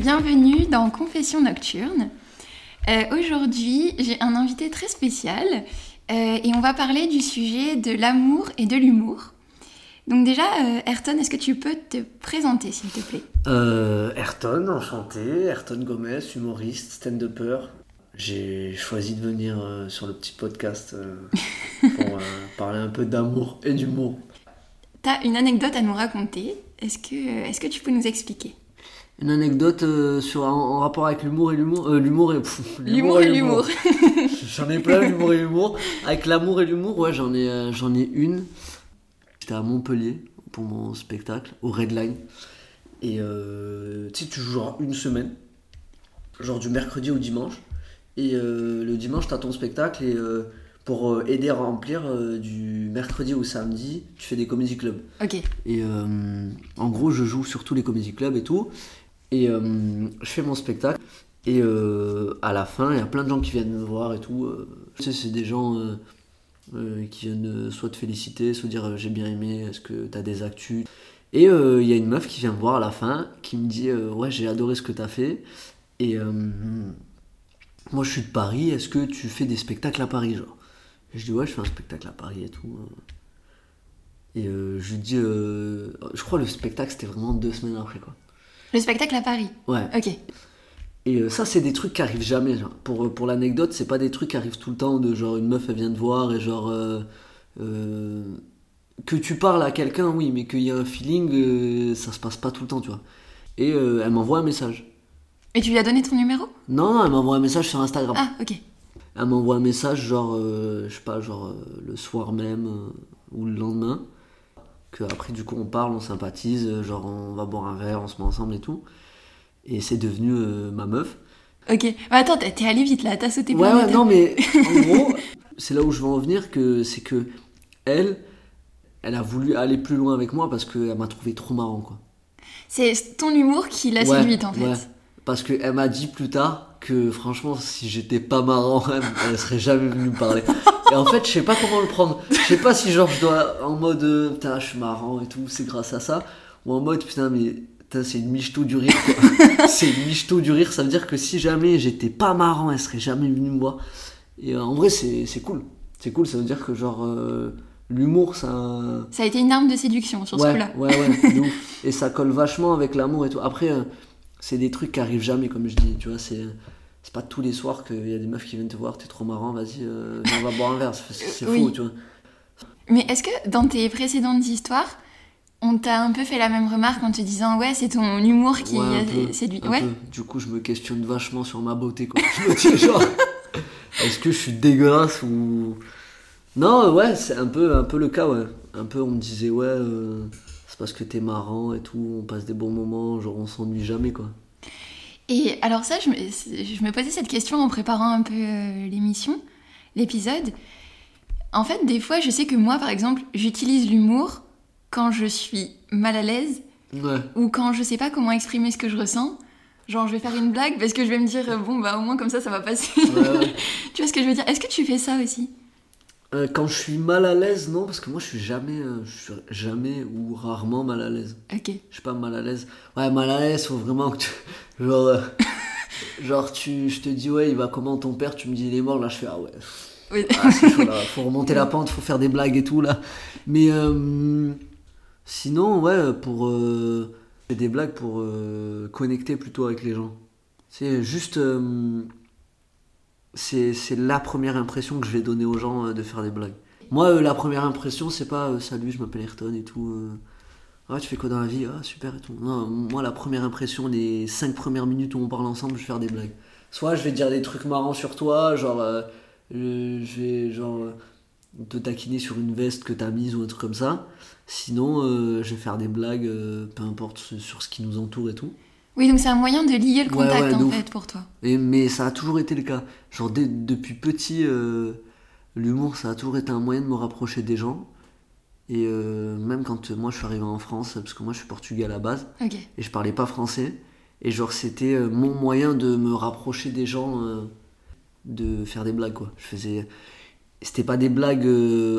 Bienvenue dans Confession Nocturne. Euh, Aujourd'hui, j'ai un invité très spécial euh, et on va parler du sujet de l'amour et de l'humour. Donc déjà, euh, Ayrton, est-ce que tu peux te présenter, s'il te plaît? Ayrton, enchanté. Ayrton Gomez, humoriste, stand-upper. J'ai choisi de venir sur le petit podcast pour parler un peu d'amour et d'humour. T'as une anecdote à nous raconter. Est-ce que, est-ce que tu peux nous expliquer? Une anecdote euh, sur, en, en rapport avec l'humour et l'humour. euh, l'humour et. L'humour et l'humour. J'en ai plein, l'humour et l'humour. Avec l'amour et l'humour, ouais, j'en ai, euh, j'en ai une. J'étais à Montpellier pour mon spectacle, au Redline. Et euh, tu sais, tu joues genre une semaine, genre du mercredi au dimanche. Et le dimanche, t'as ton spectacle. Et pour euh, aider à remplir, euh, du mercredi au samedi, tu fais des comédie clubs. Ok. Et euh, en gros, je joue sur tous les comédie clubs et tout. Et euh, je fais mon spectacle. Et à la fin, il y a plein de gens qui viennent me voir et tout. tu sais, c'est des gens qui viennent soit te féliciter, soit dire j'ai bien aimé, est-ce que t'as des actus? Et il y a une meuf qui vient me voir à la fin, qui me dit ouais, j'ai adoré ce que t'as fait. Et moi, je suis de Paris, est-ce que tu fais des spectacles à Paris, genre? Et je dis ouais, je fais un spectacle à Paris et tout. Et euh, je lui dis, euh, je crois le spectacle c'était vraiment deux semaines après quoi. Le spectacle à Paris. Ouais. Ok. Et euh, ça, c'est des trucs qui arrivent jamais. Genre. Pour, pour l'anecdote, c'est pas des trucs qui arrivent tout le temps de genre une meuf elle vient te voir et genre. que tu parles à quelqu'un, oui, mais qu'il y a un feeling, ça se passe pas tout le temps, tu vois. Et elle m'envoie un message. Et tu lui as donné ton numéro? Non, non, elle m'envoie un message sur Instagram. Ah, ok. Elle m'envoie un message, genre, euh, je sais pas, genre euh, le soir même euh, ou le lendemain. Que après, du coup, on parle, on sympathise, genre, on va boire un verre, on se met ensemble et tout. Et c'est devenu ma meuf. Ok. Bah, attends, t'es allé vite là, t'as sauté Ouais, ouais, non, mais en gros, c'est là où je veux en venir, que c'est que elle, elle a voulu aller plus loin avec moi parce qu'elle m'a trouvé trop marrant, quoi. C'est ton humour qui l'a Ouais, séduite en fait. ouais. Parce qu'elle m'a dit plus tard que franchement, si j'étais pas marrant, elle, serait jamais venue me parler. Et en fait, je sais pas comment le prendre. Je sais pas si genre je dois en mode euh, putain, je suis marrant et tout, c'est grâce à ça. Ou en mode putain, mais putain, c'est une michto du rire. c'est une michto du rire, ça veut dire que si jamais j'étais pas marrant, elle serait jamais venue me voir. Et euh, en vrai, c'est cool. C'est cool, ça veut dire que genre euh, l'humour, ça. Ça a été une arme de séduction sur ce coup-là. ouais, ouais, de ouf. Et ça colle vachement avec l'amour et tout. Après, euh, c'est des trucs qui arrivent jamais, comme je dis, tu vois, c'est... C'est pas tous les soirs qu'il y a des meufs qui viennent te voir, t'es trop marrant, vas-y, euh, on va boire un verre, c'est Oui. faux, tu vois. Mais est-ce que dans tes précédentes histoires, on t'a un peu fait la même remarque en te disant ouais, c'est ton humour qui Ouais, séduit Ouais. peu. Du coup, je me questionne vachement sur ma beauté, quoi. Je me dis, genre, est-ce que je suis dégueulasse ou... Non, ouais, c'est un peu, un peu le cas, ouais. Un peu, on me disait, ouais, euh, c'est parce que t'es marrant et tout, on passe des bons moments, genre, on s'ennuie jamais, quoi. Et alors ça, je me, je me posais cette question en préparant un peu euh, l'émission, l'épisode. En fait, des fois, je sais que moi, par exemple, j'utilise l'humour quand je suis mal à l'aise Ouais. ou quand je sais pas comment exprimer ce que je ressens. Genre, je vais faire une blague parce que je vais me dire, bon, bah au moins comme ça, ça va passer. Ouais, ouais. tu vois ce que je veux dire? Est-ce que tu fais ça aussi? Euh, quand je suis mal à l'aise, non, parce que moi je suis jamais, euh, je suis jamais ou rarement mal à l'aise. Ok. Je suis pas mal à l'aise. Ouais, mal à l'aise, faut vraiment que tu. Genre, euh, genre tu, je te dis, ouais, il va comment ton père, tu me dis, il est mort, là je fais, ah ouais. Oui. Ah, chaud là, faut remonter la pente, faut faire des blagues et tout là. Mais sinon, ouais, pour. Des blagues pour connecter plutôt avec les gens. C'est juste. C'est la première impression que je vais donner aux gens euh, de faire des blagues. Moi, euh, la première impression, c'est pas euh, salut, je m'appelle Ayrton et tout. ah, tu fais quoi dans la vie Ah, super et tout. Non, moi, la première impression, les 5 premières minutes où on parle ensemble, je vais faire des blagues. Soit je vais dire des trucs marrants sur toi, genre. je vais, genre. te taquiner sur une veste que t'as mise ou un truc comme ça. Sinon, je vais faire des blagues, peu importe sur ce qui nous entoure et tout. Oui, donc c'est un moyen de lier le contact ouais, en fait pour toi. Et, mais ça a toujours été le cas. Genre, dès- depuis petit, euh, l'humour, ça a toujours été un moyen de me rapprocher des gens. Et euh, même quand moi je suis arrivé en France, parce que moi je suis portugais à la base, et je parlais pas français, et genre c'était euh, mon moyen de me rapprocher des gens, euh, de faire des blagues quoi. Je faisais. C'était pas des blagues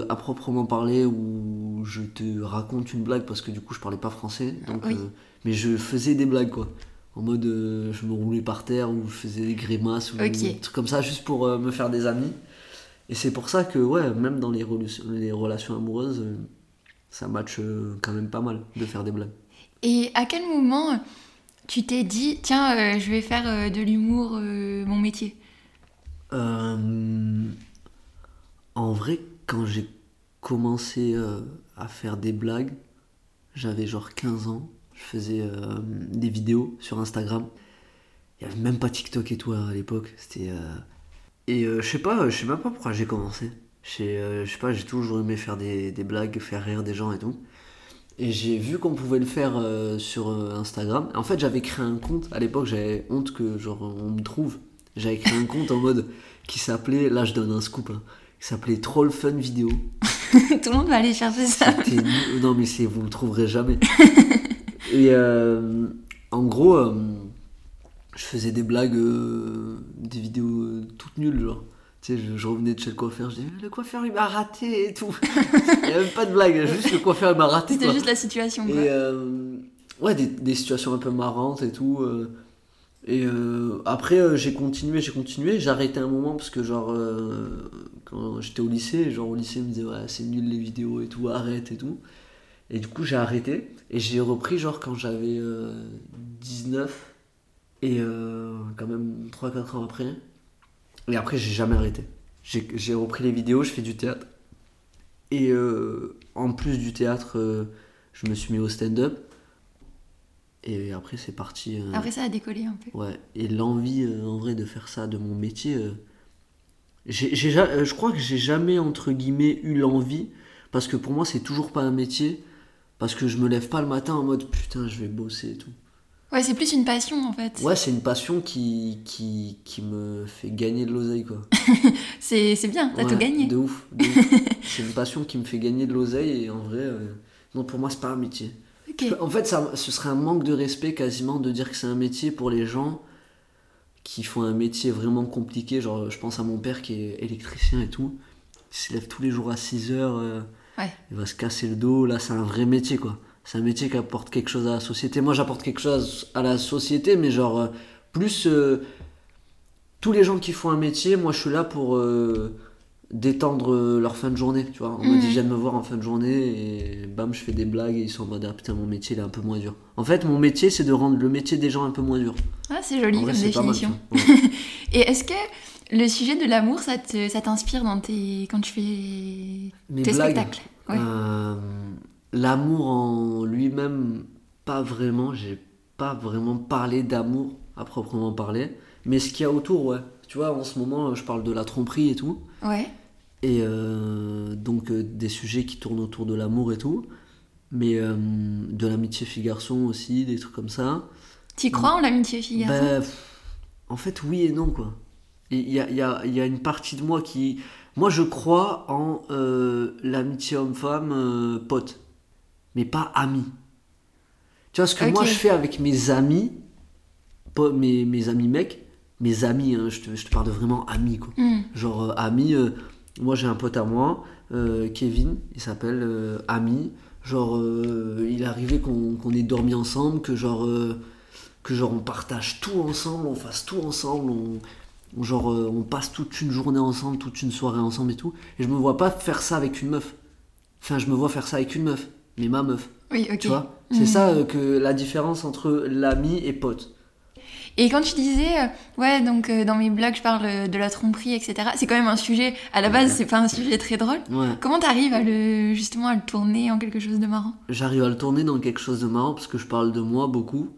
à proprement parler où je te raconte une blague parce que du coup je parlais pas français, donc, Oui. euh, mais je faisais des blagues quoi. En mode, euh, je me roulais par terre ou je faisais des grimaces ou des trucs comme ça, juste pour euh, me faire des amis. Et c'est pour ça que, ouais, même dans les, relations- les relations amoureuses, euh, ça match quand même pas mal de faire des blagues. Et à quel moment tu t'es dit, tiens, je vais faire de l'humour mon métier? En vrai, quand j'ai commencé à faire des blagues, j'avais genre 15 ans. Je faisais euh, des vidéos sur Instagram. Il n'y avait même pas TikTok et tout à l'époque. C'était. euh, Et euh, je sais pas, je sais même pas pourquoi j'ai commencé. Euh, Je sais pas, j'ai toujours aimé faire des, des blagues, faire rire des gens et tout. Et j'ai vu qu'on pouvait le faire sur Instagram. En fait, j'avais créé un compte. À l'époque, j'avais honte que genre on me trouve. J'avais créé un compte en mode qui s'appelait, là je donne un scoop, hein, qui s'appelait Troll Fun Vidéo. Tout le monde va aller chercher ça. Non mais vous le trouverez jamais. Et euh, en gros, euh, je faisais des blagues, euh, des vidéos toutes nulles, genre. Tu sais, je, je revenais de chez le coiffeur, je disais le coiffeur il m'a raté et tout. Il n'y a même pas de blague, juste le coiffeur il m'a raté. C'était juste la situation, quoi. Et euh, ouais, des, des situations un peu marrantes et tout. euh. et euh, après, j'ai continué, j'ai continué. J'ai arrêté un moment parce que, genre, quand j'étais au lycée, genre, au lycée, ils me disaient, ouais, c'est nul les vidéos et tout, arrête et tout. Et du coup, j'ai arrêté. Et j'ai repris, genre, quand j'avais euh, 19. Et euh, quand même 3-4 ans après. Et après, j'ai jamais arrêté. J'ai repris les vidéos, je fais du théâtre. Et euh, en plus du théâtre, euh, je me suis mis au stand-up. Et après, c'est parti. Après, ça a décollé un peu. Ouais. Et l'envie, en vrai, de faire ça de mon métier. j'ai, j'ai ja- je crois que j'ai jamais, entre guillemets, eu l'envie. Parce que pour moi, c'est toujours pas un métier. Parce que je me lève pas le matin en mode putain, je vais bosser et tout. Ouais, c'est plus une passion, en fait. Ouais, c'est une passion qui, qui, qui me fait gagner de l'oseille, quoi. C'est bien, t'as Ouais, tout gagné. De ouf. c'est une passion qui me fait gagner de l'oseille et en vrai, euh, non, pour moi, c'est pas un métier. En fait, ça, ce serait un manque de respect quasiment de dire que c'est un métier pour les gens qui font un métier vraiment compliqué. Genre, je pense à mon père qui est électricien et tout. Il se lève tous les jours à 6 heures. euh, Ouais. Il va se casser le dos. Là, c'est un vrai métier, quoi. C'est un métier qui apporte quelque chose à la société. Moi, j'apporte quelque chose à la société, mais genre, euh, plus euh, tous les gens qui font un métier, moi, je suis là pour euh, détendre leur fin de journée. Tu vois, on me Mhm. dit, viens me voir en fin de journée, et bam, je fais des blagues, et ils sont en mode, ah putain, mon métier, il est un peu moins dur. En fait, mon métier, c'est de rendre le métier des gens un peu moins dur. Ah, c'est joli vrai, comme mal, définition. Ouais. Et est-ce que le sujet de l'amour, ça te- ça t'inspire dans tes... quand tu fais Mes tes blagues, spectacles Ouais. Euh, L'amour en lui-même, pas vraiment. J'ai pas vraiment parlé d'amour à proprement parler. Mais ce qu'il y a autour, ouais. Tu vois, en ce moment, je parle de la tromperie et tout. Ouais. Et euh, donc euh, des sujets qui tournent autour de l'amour et tout. Mais de l'amitié fille-garçon aussi, des trucs comme ça. Tu crois en l'amitié fille-garçon? Ben, en fait, oui et non, quoi. Il y a, y, a, y a une partie de moi qui. Moi, je crois en euh, l'amitié homme-femme euh, pote, mais pas ami. Tu vois, ce que moi je fais avec mes amis, pas mes, mes amis mecs, mes amis, hein, je, te, je te parle de vraiment amis, quoi. Hmm. Genre, euh, ami, euh, moi j'ai un pote à moi, Kevin, il s'appelle Ami. Genre, il est arrivé qu'on ait dormi ensemble, que genre, que genre on partage tout ensemble, on fasse tout ensemble, on- genre euh, on passe toute une journée ensemble, toute une soirée ensemble et tout. Et je me vois pas faire ça avec une meuf. Enfin, je me vois faire ça avec une meuf, mais ma meuf. Oui, ok. Tu vois? C'est Mhm. ça euh, que la différence entre l'ami et pote. Et quand tu disais, euh, ouais, donc dans mes blogs, je parle de la tromperie, etc., c'est quand même un sujet, à la base, c'est pas un sujet très drôle. Ouais. Comment t'arrives à le, justement, à le tourner en quelque chose de marrant? J'arrive à le tourner dans quelque chose de marrant parce que je parle de moi beaucoup.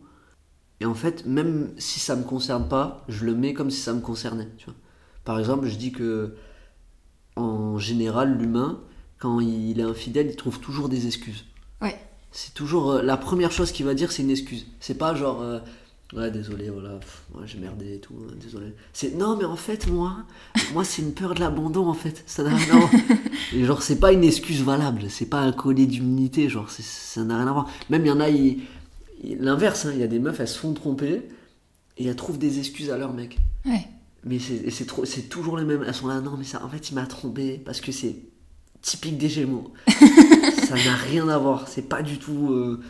Et en fait, même si ça me concerne pas, je le mets comme si ça me concernait. Tu vois. Par exemple, je dis que en général, l'humain, quand il est infidèle, il trouve toujours des excuses. Ouais. C'est toujours euh, la première chose qu'il va dire, c'est une excuse. C'est pas genre euh, ouais désolé voilà pff, ouais, j'ai merdé et tout euh, désolé. C'est non mais en fait moi moi c'est une peur de l'abandon en fait. Ça n'a rien à voir. Et genre c'est pas une excuse valable, c'est pas un collier d'immunité genre ça n'a rien à voir. Même il y en a ils- l'inverse hein, il y a des meufs elles se font tromper et elles trouvent des excuses à leur mec. Ouais. Mais c'est trop toujours les mêmes. Elles sont là non mais ça en fait il m'a trompé parce que c'est typique des Gémeaux. ça n'a rien à voir. C'est pas du tout. euh,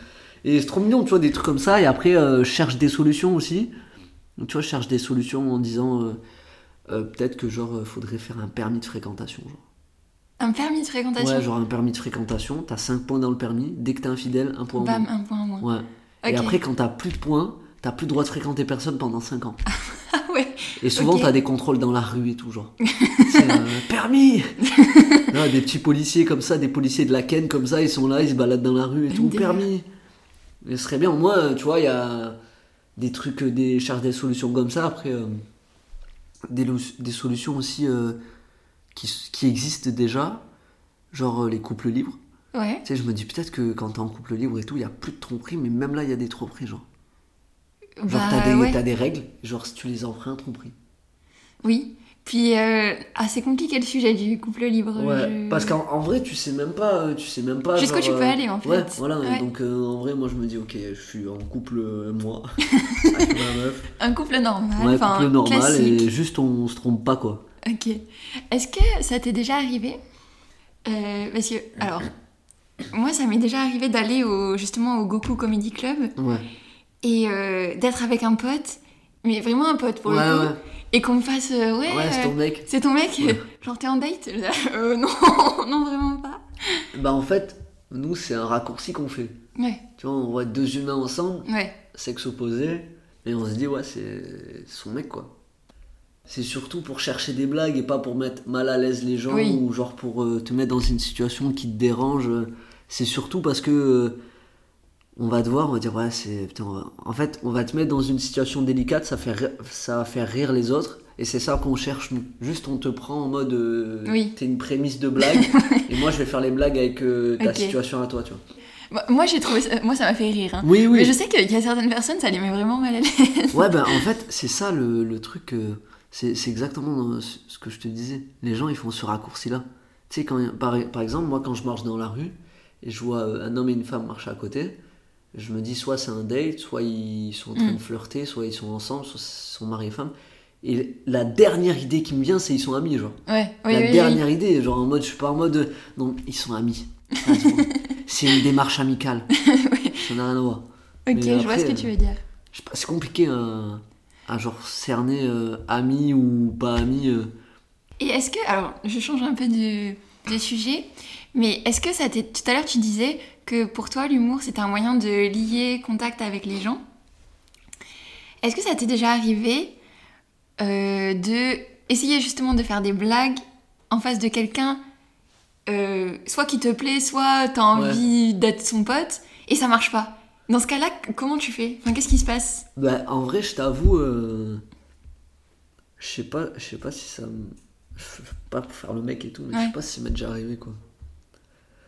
Et c'est trop mignon, tu vois, des trucs comme ça. Et après, euh, cherche des solutions aussi. Donc, tu vois, je cherche des solutions en disant euh, euh, peut-être que genre, faudrait faire un permis de fréquentation. Genre. Un permis de fréquentation? Ouais, genre un permis de fréquentation. T'as 5 points dans le permis. Dès que t'es infidèle, un point en Bam, moins. un point en moins. Ouais. Et après, quand t'as plus de points, t'as plus le droit de fréquenter personne pendant 5 ans. Ah ouais Et souvent, t'as des contrôles dans la rue et tout, genre. C'est euh, permis Des petits policiers comme ça, des policiers de la Ken comme ça, ils sont là, ils se baladent dans la rue et tout, Délire. permis. Mais ce serait bien, moi, euh, tu vois, il y a des trucs, euh, des cherche des solutions comme ça. Après, euh, des, solutions aussi euh, qui, qui existent déjà, genre les couples libres. Ouais. Tu sais, je me dis peut-être que quand t'es en couple libre et tout, il y a plus de tromperie, mais même là, il y a des tromperies, genre. Genre, Bah, t'as des, ouais. t'as des règles, genre si tu les enfreins, tromperie. Oui. Puis, euh, ah, c'est compliqué le sujet du couple libre. Ouais, je- parce qu'en en vrai, tu sais même pas, euh, tu sais même pas. Jusqu'où tu peux euh, aller, en fait. Ouais, voilà. Ouais. Donc euh, en vrai, moi, je me dis, ok, je suis en couple euh, moi avec ma meuf, Un couple normal. ouais, couple normal classique. et juste on, se trompe pas quoi. Ok. Est-ce que ça t'est déjà arrivé? Parce que, alors, moi, ça m'est déjà arrivé d'aller au, justement au Goku Comedy Club Ouais. et euh, d'être avec un pote, mais vraiment un pote pour ouais, le coup, ouais. et qu'on me fasse euh, ouais, Ouais, c'est ton mec. c'est ton mec, genre t'es en date? Euh, Non, non vraiment pas. Bah en fait, nous c'est un raccourci qu'on fait. Ouais, Tu vois, on voit deux humains ensemble, ouais, sexe opposé, et on se dit ouais, c'est son mec quoi. C'est surtout pour chercher des blagues et pas pour mettre mal à l'aise les gens Oui. ou genre pour euh, te mettre dans une situation qui te dérange. C'est surtout parce que euh, on va te voir, on va dire ouais, c'est va- en fait, on va te mettre dans une situation délicate, ça fait ça va faire rire les autres et c'est ça qu'on cherche nous. Juste on te prend en mode euh, Oui. t'es une prémisse de blague et moi je vais faire les blagues avec euh, ta situation à toi, tu vois. Moi- j'ai trouvé ça, moi ça m'a fait rire. hein. Oui, oui. Mais je sais qu'il y a certaines personnes, ça les met vraiment mal à l'aise. Ouais, ben en fait, c'est ça le, le truc. euh, c'est c'est exactement ce que je te disais. Les gens, ils font ce raccourci-là. Tu sais, quand, par, par exemple, moi, quand je marche dans la rue et je vois euh, un homme et une femme marcher à côté, je me dis soit c'est un date, soit ils sont en train Mm. de flirter, soit ils sont ensemble, soit ils sont mari et femme. Et la dernière idée qui me vient, c'est ils sont amis, genre. Ouais, oui, la oui, oui. dernière idée, genre en mode, je suis pas en mode, non, ils sont amis. C'est une démarche amicale. Ça n'a rien à voir. Ok, je vois ce que tu veux dire. C'est compliqué à, à genre cerner euh, ami ou pas ami. euh. Et est-ce que, alors je change un peu de, de sujet, mais est-ce que ça t'est, tout à l'heure tu disais que pour toi l'humour c'était un moyen de lier contact avec les gens. Est-ce que ça t'est déjà arrivé euh, de essayer justement de faire des blagues en face de quelqu'un, euh, soit qui te plaît, soit t'as Ouais. envie d'être son pote, et ça marche pas? Dans ce cas-là, comment tu fais? Enfin, qu'est-ce qui se passe? Bah, en vrai, je t'avoue, euh, je sais pas, je sais pas si ça me. Je- Pas pour faire le mec et tout, mais je sais pas si ça m'est déjà arrivé quoi.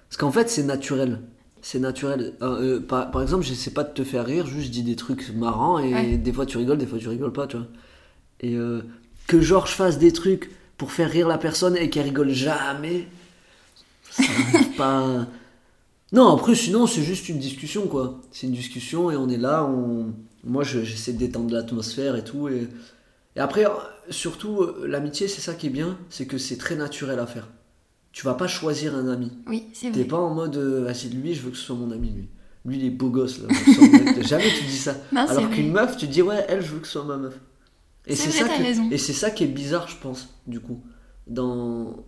Parce qu'en fait, c'est naturel. C'est naturel. Euh, euh, par, par exemple, j'essaie pas de te faire rire, juste je dis des trucs marrants et Ouais. des fois tu rigoles, des fois tu rigoles pas, tu vois. Et euh, que genre je fasse des trucs pour faire rire la personne et qu'elle rigole jamais, ça pas. Non, après, sinon, c'est juste une discussion, quoi. C'est une discussion et on est là, on... moi je- j'essaie de détendre l'atmosphère et tout. Et, et après, surtout, euh, l'amitié, c'est ça qui est bien, c'est que c'est très naturel à faire. Tu vas pas choisir un ami. Oui, c'est T'es vrai. pas en mode, euh, ah, c'est lui, je veux que ce soit mon ami, lui. Lui, il est beau gosse, là. Jamais tu dis ça. Non, Alors qu'une meuf, tu dis, ouais, elle, je veux que ce soit ma meuf. Et C'est ça, que- ça qui est bizarre, je pense, du coup. Dans,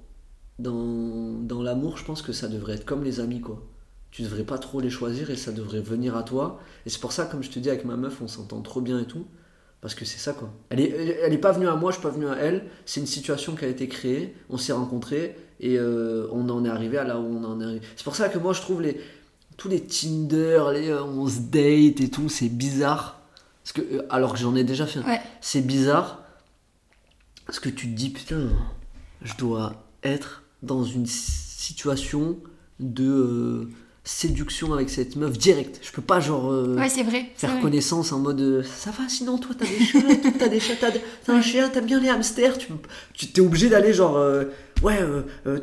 dans, dans l'amour, je pense que ça devrait être comme les amis, quoi. Tu devrais pas trop les choisir et ça devrait venir à toi. Et c'est pour ça, comme je te dis, avec ma meuf, on s'entend trop bien et tout. Parce que c'est ça, quoi. Elle est, elle- est pas venue à moi, je suis pas venu à elle. C'est une situation qui a été créée, on s'est rencontrés et euh, on en est arrivé à là où on en est arrivé. C'est pour ça que moi, je trouve les, tous les Tinder, les euh, on se date et tout, c'est bizarre. Parce que, euh, alors que j'en ai déjà fait. un. Ouais. C'est bizarre. Parce que tu te dis, putain, je dois être dans une situation de séduction avec cette meuf direct. Je peux pas, genre, euh, Ouais, vrai. faire vrai. connaissance en mode euh, ça va, sinon toi t'as des chats, t'as des chats, t'as un chien, t'aimes bien les hamsters. Tu, t'es obligé d'aller, genre, euh, ouais,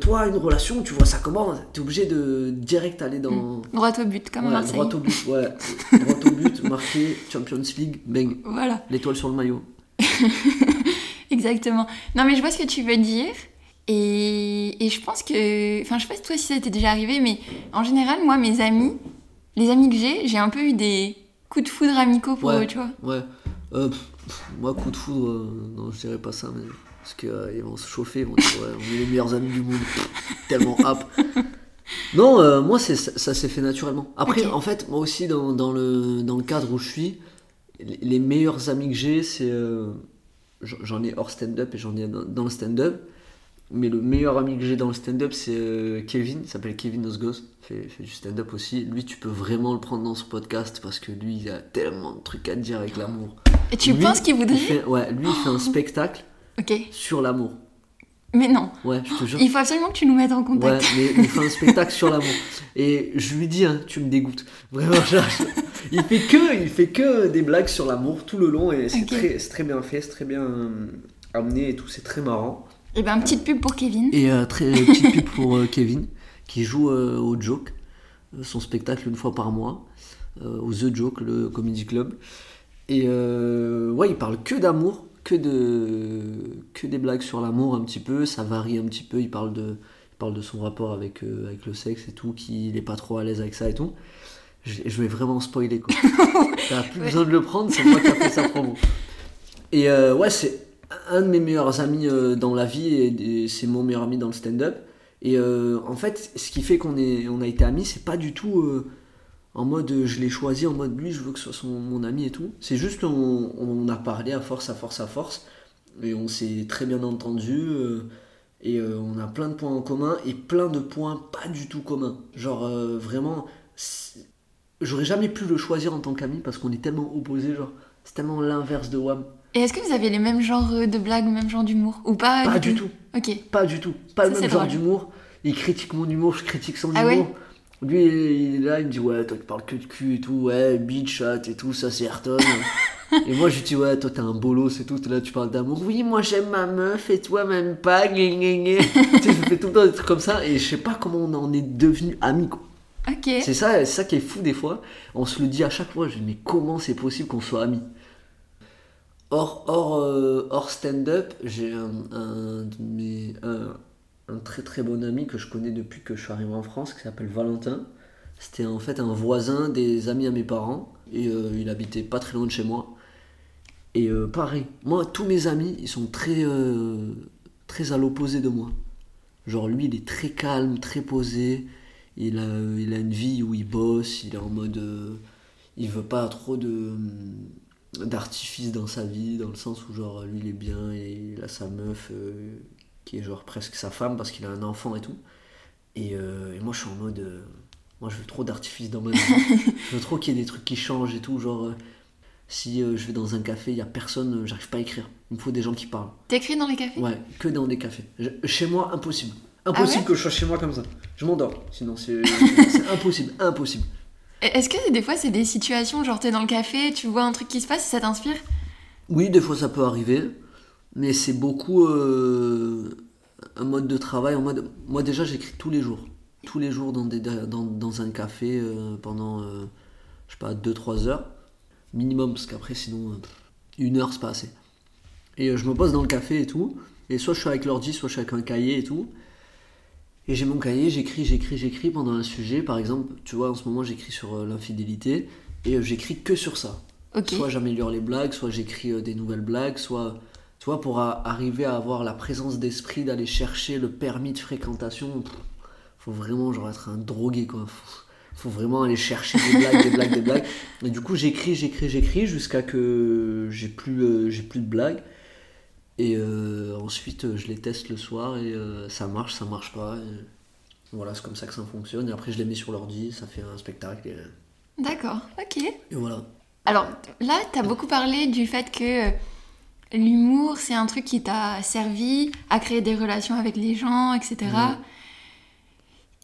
toi, une relation, tu vois ça comment T'es obligé de direct aller dans. Droit au but, comme Ouais, Marseille. droit au but, ouais. droit au but, marqué Champions League, bang. Voilà, L'étoile sur le maillot. exactement. Non, mais je vois ce que tu veux dire. Et, et je pense que. Enfin, je sais pas si toi si ça t'est déjà arrivé, mais en général, moi, mes amis, les amis que j'ai, j'ai un peu eu des coups de foudre amicaux pour Ouais. eux, tu vois. Ouais. Euh, pff, pff, moi, coup de foudre, euh, non, je dirais pas ça, mais. Parce qu'ils vont se chauffer, ils vont dire, ouais, on est les meilleurs amis du monde. Pff, Tellement hap. Non, euh, moi, ça, ça s'est fait naturellement. Après, en fait, moi aussi, dans, dans le, dans le cadre où je suis, les, les meilleurs amis que j'ai, c'est. euh, j'en- j'en ai hors stand-up et j'en ai dans, dans le stand-up. Mais le meilleur ami que j'ai dans le stand-up, c'est euh, Kevin. Il s'appelle Kevin Osgos. Il fait, fait du stand-up aussi. Lui, tu peux vraiment le prendre dans ce podcast parce que lui, il a tellement de trucs à te dire avec l'amour. Et tu Lui, penses qu'il il voudrait fait- Ouais, lui, il fait un spectacle Ok. sur l'amour. Mais non. Ouais, je te jure. Il faut absolument que tu nous mettes en Ouais, contact. mais il fait un spectacle sur l'amour. Et je lui dis, hein, tu me dégoûtes. Vraiment, je- il fait que, il fait que des blagues sur l'amour tout le long et c'est Ok. très, c'est très bien fait, c'est très bien euh, amené et tout, c'est très marrant. Et ben, petite pub pour Kevin. Et euh, très petite pub pour euh, Kevin qui joue euh, au Joke, euh, son spectacle une fois par mois, euh, au The Joke, le comedy club. Et euh, ouais, il parle que d'amour, que de que des blagues sur l'amour un petit peu. Ça varie un petit peu. Il parle de il parle de son rapport avec euh, avec le sexe et tout, qu'il est pas trop à l'aise avec ça et tout. Je, je vais vraiment spoiler quoi. T'as plus Ouais. besoin de le prendre, c'est moi qui a fait sa promo. Et euh, ouais, c'est un de mes meilleurs amis euh, dans la vie et, c'est mon meilleur ami dans le stand-up. Et euh, en fait, ce qui fait qu'on on a été amis, c'est pas du tout euh, en mode je l'ai choisi, en mode lui, je veux que ce soit mon ami et tout. C'est juste on, a parlé à force, à force, à force. Et on s'est très bien entendu. et on a plein de points en commun et plein de points pas du tout communs. Genre vraiment, j'aurais jamais pu le choisir en tant qu'ami parce qu'on est tellement opposés. Genre, c'est tellement l'inverse de Wam. Et est-ce que vous avez les mêmes genres de blagues, le même genre d'humour Ou pas Pas du tout. Ok. Pas du tout. Pas Ça, le même genre d'humour. Il critique mon humour, je critique son Ah ouais humour. Lui, il est là, il me dit Ouais, toi, tu parles que de cul et tout. Ouais, bitch, chat et tout, ça, c'est Ayrton. et moi, je lui dis Ouais, toi, t'es un bolos et tout. Là, tu parles d'amour. Oui, moi, j'aime ma meuf et toi, même pas. Gna, gna, gna. tu sais, je fais tout le temps des trucs comme ça. Et je sais pas comment on en est devenus amis, quoi. Ok. C'est ça, ça qui est fou des fois. On se le dit à chaque fois. Je dis Mais comment c'est possible qu'on soit amis? Hors, hors, euh, stand-up, j'ai un, un, un, très très bon ami que je connais depuis que je suis arrivé en France qui s'appelle Valentin. C'était en fait un voisin des amis à mes parents et euh, il habitait pas très loin de chez moi. Et euh, pareil, moi tous mes amis ils sont très, très à l'opposé de moi. Genre lui il est très calme, très posé. Il a, il a une vie où il bosse, il est en mode. il veut pas trop de d'artifice dans sa vie, dans le sens où genre lui il est bien et il a sa meuf euh, qui est genre presque sa femme parce qu'il a un enfant et tout. Et, euh, et moi je suis en mode. euh, moi je veux trop d'artifice dans ma vie. je veux trop qu'il y ait des trucs qui changent et tout. Genre si je vais dans un café, il y a personne, j'arrive pas à écrire. Il me faut des gens qui parlent. T'écris dans les cafés? Ouais, que dans des cafés. Je- chez moi, impossible. Impossible Ah ouais? que je sois chez moi comme ça. Je m'endors. Sinon, c'est impossible. Impossible. Et Est-ce que des fois c'est des situations, genre t'es dans le café, tu vois un truc qui se passe ça t'inspire? Oui, des fois, ça peut arriver. Mais c'est beaucoup euh, un mode de travail. En mode... Moi, déjà, j'écris tous les jours. Tous les jours dans, un café euh, pendant, euh, je sais pas, 2-3 heures. Minimum, parce qu'après, sinon, une heure, c'est pas assez. Et je me pose dans le café et tout. Et soit je suis avec l'ordi, soit je suis avec un cahier et tout. Et j'ai mon cahier, j'écris, j'écris, j'écris pendant un sujet. Par exemple, tu vois, en ce moment, j'écris sur euh, l'infidélité. Et euh, j'écris que sur ça. Soit j'améliore les blagues, soit j'écris euh, des nouvelles blagues, soit, tu vois, pour a- arriver à avoir la présence d'esprit d'aller chercher le permis de fréquentation, pff, faut vraiment genre être un drogué quoi. Faut, faut vraiment aller chercher des blagues, des blagues, des blagues. Et du coup, j'écris, j'écris, j'écris jusqu'à que j'ai plus, j'ai plus de blagues. Et euh, ensuite, euh, je les teste le soir et euh, ça marche, ça marche pas. et voilà, c'est comme ça que ça fonctionne. Et après, je les mets sur l'ordi, ça fait un spectacle. Et, D'accord, ok. et voilà. Alors là, t'as beaucoup parlé du fait que l'humour c'est un truc qui t'a servi à créer des relations avec les gens, etc.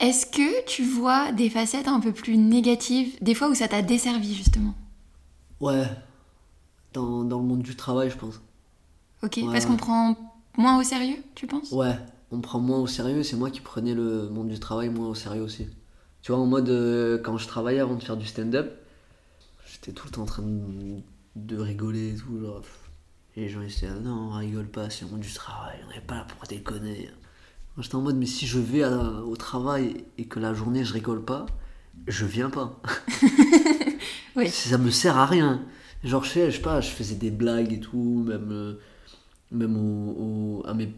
Est-ce que tu vois des facettes un peu plus négatives, des fois où ça t'a desservi justement? Ouais, dans, dans le monde du travail, je pense. Ok, Ouais, parce qu'on prend moins au sérieux, tu penses? Ouais, on prend moins au sérieux, c'est moi qui prenais le monde du travail moins au sérieux aussi. Tu vois, en mode, euh, quand je travaillais avant de faire du stand-up, j'étais tout le temps en train de, de rigoler et tout. Genre, et les gens ils disaient, ah non, on rigole pas, c'est le monde du travail, on n'est pas là pour déconner. Moi j'étais en mode, mais si je vais à- au travail et que la journée je rigole pas, je viens pas. Oui. Ça me sert à rien. Genre, je sais, je sais pas, je faisais des blagues et tout, même, euh, même au- au- à mes,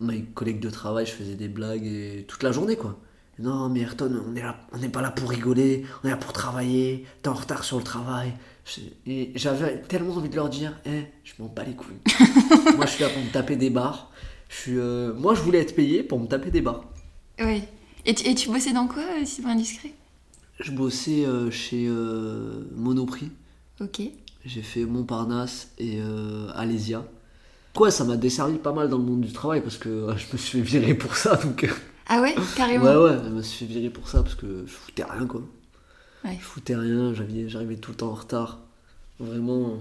mes collègues de travail, je faisais des blagues et toute la journée, quoi. Non, mais Ayrton, on est là, on n'est pas là pour rigoler, on est là pour travailler, t'es en retard sur le travail. Et j'avais tellement envie de leur dire, eh, je m'en bats les couilles. moi, je suis là pour me taper des barres. Je suis, euh, moi, je voulais être payé pour me taper des barres. Oui. Et tu, et tu bossais dans quoi, euh, si pas indiscret Je bossais euh, chez euh, Monoprix. Ok. J'ai fait Montparnasse et Alésia. Quoi, ça m'a desservi pas mal dans le monde du travail parce que euh, je me suis fait virer pour ça. Donc, euh, Ah ouais, carrément. ouais, ouais, je me suis fait virer pour ça parce que je foutais rien, quoi. Ouais. Je foutais rien, j'arrivais tout le temps en retard. Vraiment.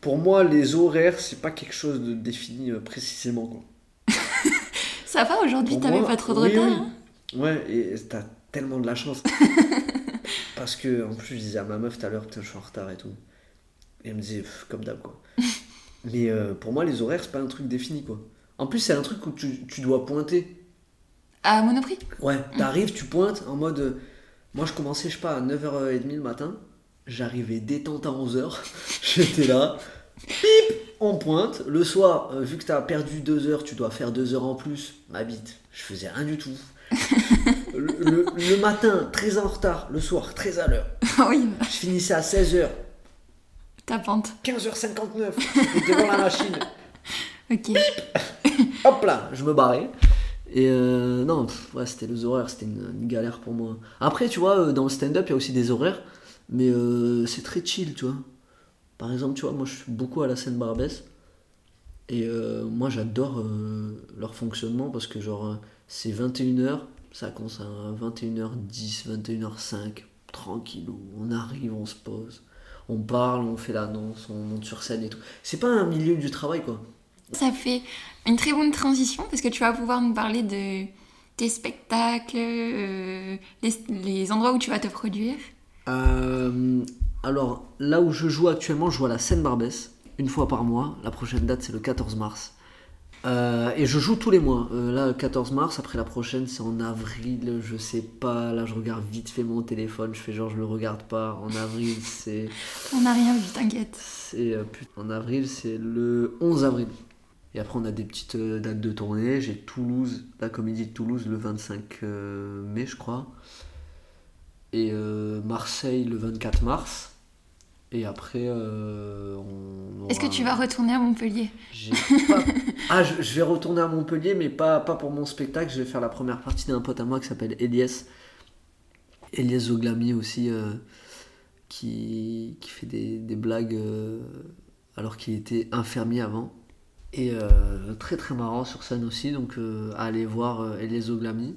Pour moi, les horaires, c'est pas quelque chose de défini euh, précisément, quoi. Ça va aujourd'hui, t'avais pas trop de oui, retard oui. hein Ouais, et t'as tellement de la chance. Parce que, en plus, je disais à ma meuf tout à l'heure, putain, je suis en retard et tout. Et elle me disait, comme d'hab, quoi. Mais euh, pour moi, les horaires, c'est pas un truc défini, quoi. En plus, c'est un truc où tu, tu dois pointer. À Monoprix? Ouais, t'arrives, tu pointes en mode. euh, Moi, je commençais, je sais pas, à 9h30 le matin. J'arrivais détente à 11h. J'étais là. Pip On pointe. Le soir, euh, vu que t'as perdu 2 heures, tu dois faire 2 heures en plus. Ma bite, je faisais rien du tout. le, le- le matin, très en retard. Le soir, très à l'heure. Oui, Je finissais à 16h. Ta pente. 15h59. J'étais devant la machine. Ok. Hop là, je me barrais. Et euh, non, pff, ouais, c'était les horaires, c'était une, une galère pour moi. Après, tu vois, euh, dans le stand-up, il y a aussi des horaires, mais euh, c'est très chill, tu vois. Par exemple, tu vois, moi je suis beaucoup à la scène Barbès. Et euh, moi j'adore leur fonctionnement parce que, genre, c'est 21h, ça commence à 21h10, 21h05, tranquillou. On arrive, on se pose, on parle, on fait l'annonce, on monte sur scène et tout. C'est pas un milieu du travail, quoi. Ça fait une très bonne transition parce que tu vas pouvoir nous parler de tes spectacles, euh, les, les endroits où tu vas te produire. Euh, alors, là où je joue actuellement, je joue à la Seine Barbès, une fois par mois. La prochaine date, c'est le 14 mars. Euh, et je joue tous les mois. Euh, là, le 14 mars, après la prochaine, c'est en avril, je sais pas. Là, je regarde vite fait mon téléphone, je fais genre, je le regarde pas. En avril, c'est. On n'a rien vu, t'inquiète. c'est euh, en avril, c'est le 11 avril. Et après, on a des petites dates de tournée. J'ai Toulouse, la comédie de Toulouse, le 25 euh, mai, je crois. Et Marseille, le 24 mars. Et après, on Est-ce que tu vas retourner à Montpellier? J'ai pas- Ah, je, vais retourner à Montpellier, mais pas, pour mon spectacle. Je vais faire la première partie d'un pote à moi qui s'appelle Elias. Elias Zoglami aussi, euh, qui, fait des, blagues euh, alors qu'il était infirmier avant. Et euh, très très marrant sur scène aussi, donc aller voir Elias Zoglami.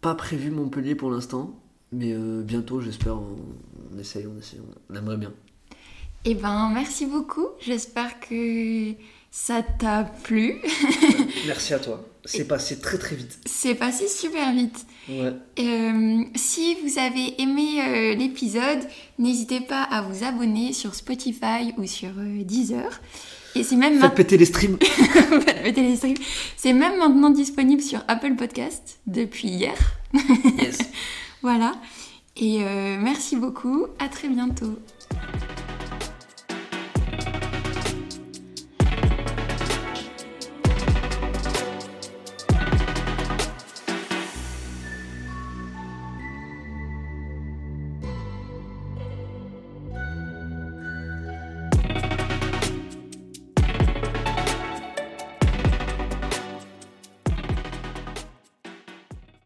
Pas prévu Montpellier pour l'instant, mais bientôt j'espère. On, on essaye, on essaye, on aimerait bien. Eh ben, merci beaucoup. J'espère que ça t'a plu. Merci à toi. C'est passé très très vite. C'est passé super vite. Ouais. Euh, si vous avez aimé euh, l'épisode, n'hésitez pas à vous abonner sur Spotify ou sur euh, Deezer. Et c'est même, Faites péter les streams. c'est même maintenant disponible sur Apple Podcast depuis hier. Yes. Voilà. Et merci beaucoup. À très bientôt.